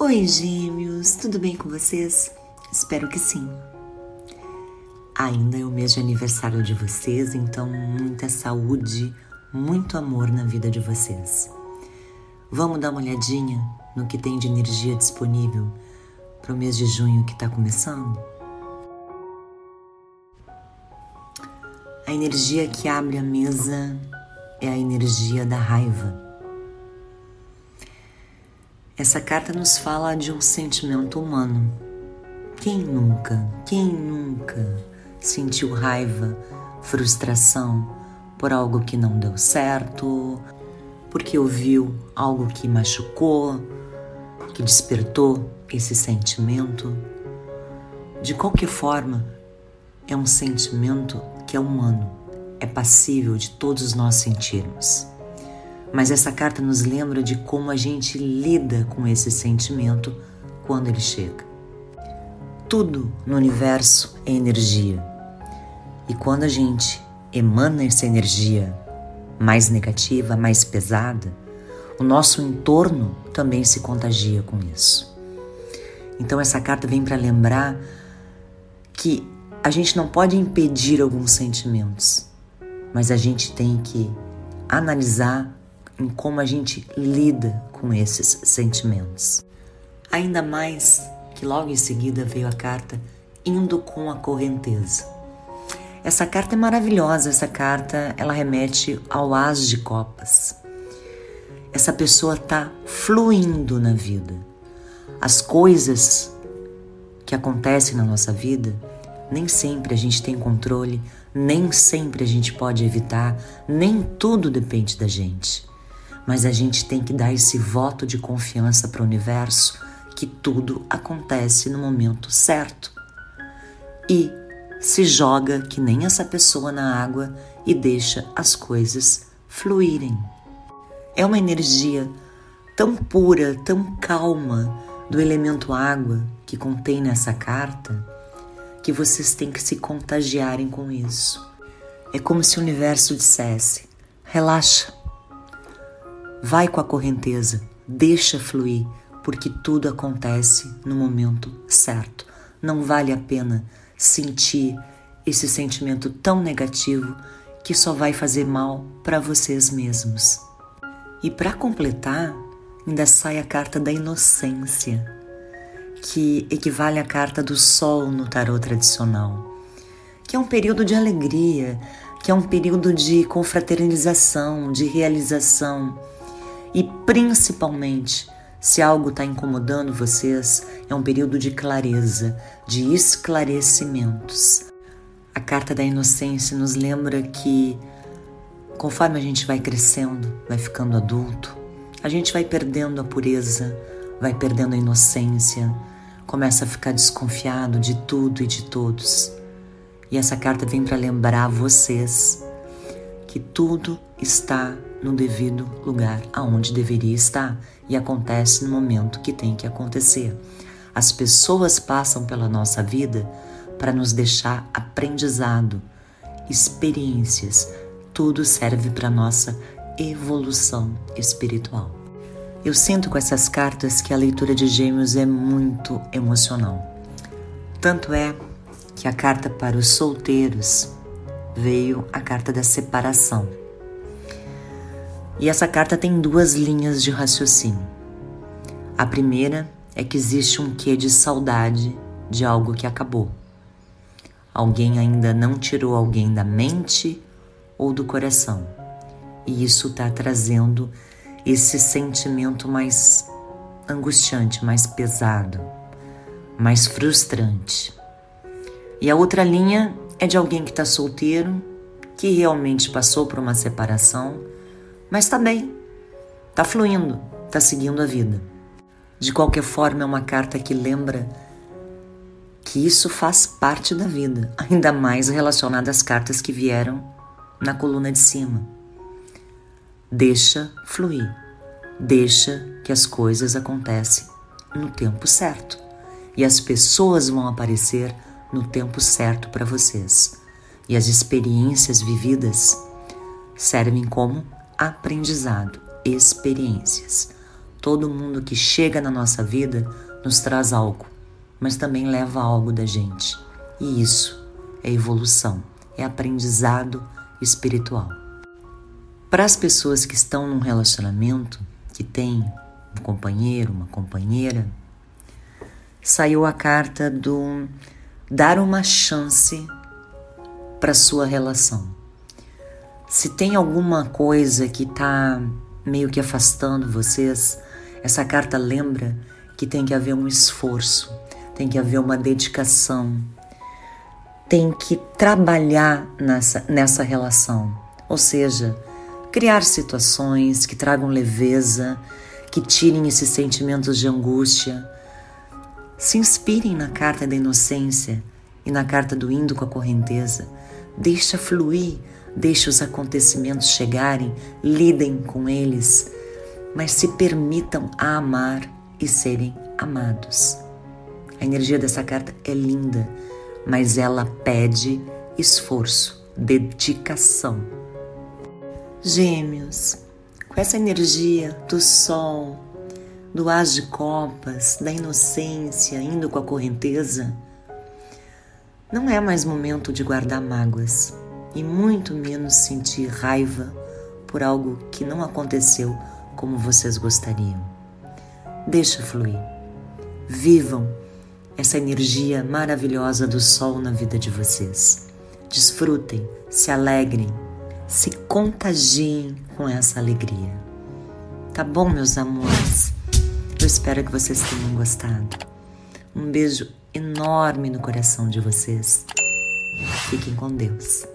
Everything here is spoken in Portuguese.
Oi, gêmeos, tudo bem com vocês? Espero que sim. Ainda é o mês de aniversário de vocês, então muita saúde, muito amor na vida de vocês. Vamos dar uma olhadinha no que tem de energia disponível para o mês de junho que está começando? A energia que abre a mesa é a energia da raiva essa carta nos fala de um sentimento humano. Quem nunca, quem nunca sentiu raiva, frustração por algo que não deu certo, porque ouviu algo que machucou, que despertou esse sentimento? De qualquer forma, é um sentimento que é humano, é passível de todos nós sentirmos. Mas essa carta nos lembra de como a gente lida com esse sentimento quando ele chega. Tudo no universo é energia. E quando a gente emana essa energia mais negativa, mais pesada, o nosso entorno também se contagia com isso. Então essa carta vem para lembrar que a gente não pode impedir alguns sentimentos, mas a gente tem que analisar em como a gente lida com esses sentimentos. Ainda mais que logo em seguida veio a carta Indo com a Correnteza. Essa carta é maravilhosa, essa carta ela remete ao As de Copas. Essa pessoa está fluindo na vida. As coisas que acontecem na nossa vida, nem sempre a gente tem controle, nem sempre a gente pode evitar, nem tudo depende da gente mas a gente tem que dar esse voto de confiança para o universo que tudo acontece no momento certo. E se joga que nem essa pessoa na água e deixa as coisas fluírem. É uma energia tão pura, tão calma do elemento água que contém nessa carta que vocês têm que se contagiarem com isso. É como se o universo dissesse: relaxa, Vai com a correnteza, deixa fluir, porque tudo acontece no momento certo. Não vale a pena sentir esse sentimento tão negativo que só vai fazer mal para vocês mesmos. E para completar, ainda sai a carta da inocência, que equivale à carta do sol no tarot tradicional, que é um período de alegria, que é um período de confraternização, de realização e principalmente, se algo está incomodando vocês, é um período de clareza, de esclarecimentos. A carta da inocência nos lembra que, conforme a gente vai crescendo, vai ficando adulto, a gente vai perdendo a pureza, vai perdendo a inocência, começa a ficar desconfiado de tudo e de todos. E essa carta vem para lembrar vocês que tudo está no devido lugar aonde deveria estar e acontece no momento que tem que acontecer. As pessoas passam pela nossa vida para nos deixar aprendizado, experiências, tudo serve para nossa evolução espiritual. Eu sinto com essas cartas que a leitura de Gêmeos é muito emocional. Tanto é que a carta para os solteiros veio a carta da separação. E essa carta tem duas linhas de raciocínio. A primeira é que existe um quê de saudade de algo que acabou. Alguém ainda não tirou alguém da mente ou do coração. E isso está trazendo esse sentimento mais angustiante, mais pesado, mais frustrante. E a outra linha é de alguém que está solteiro, que realmente passou por uma separação mas está bem, está fluindo, está seguindo a vida. De qualquer forma, é uma carta que lembra que isso faz parte da vida, ainda mais relacionada às cartas que vieram na coluna de cima. Deixa fluir, deixa que as coisas acontecem no tempo certo e as pessoas vão aparecer no tempo certo para vocês. E as experiências vividas servem como aprendizado, experiências. Todo mundo que chega na nossa vida nos traz algo, mas também leva algo da gente. E isso é evolução, é aprendizado espiritual. Para as pessoas que estão num relacionamento, que tem um companheiro, uma companheira, saiu a carta do dar uma chance para sua relação. Se tem alguma coisa que está meio que afastando vocês, essa carta lembra que tem que haver um esforço, tem que haver uma dedicação, tem que trabalhar nessa, nessa relação. Ou seja, criar situações que tragam leveza, que tirem esses sentimentos de angústia. Se inspirem na carta da inocência e na carta do indo com a correnteza. Deixa fluir, deixa os acontecimentos chegarem, lidem com eles, mas se permitam a amar e serem amados. A energia dessa carta é linda mas ela pede esforço, dedicação. Gêmeos, com essa energia do sol, do as de copas, da inocência, indo com a correnteza, não é mais momento de guardar mágoas e muito menos sentir raiva por algo que não aconteceu como vocês gostariam. Deixa fluir. Vivam essa energia maravilhosa do sol na vida de vocês. Desfrutem, se alegrem, se contagiem com essa alegria. Tá bom, meus amores? Eu espero que vocês tenham gostado. Um beijo enorme no coração de vocês. Fiquem com Deus.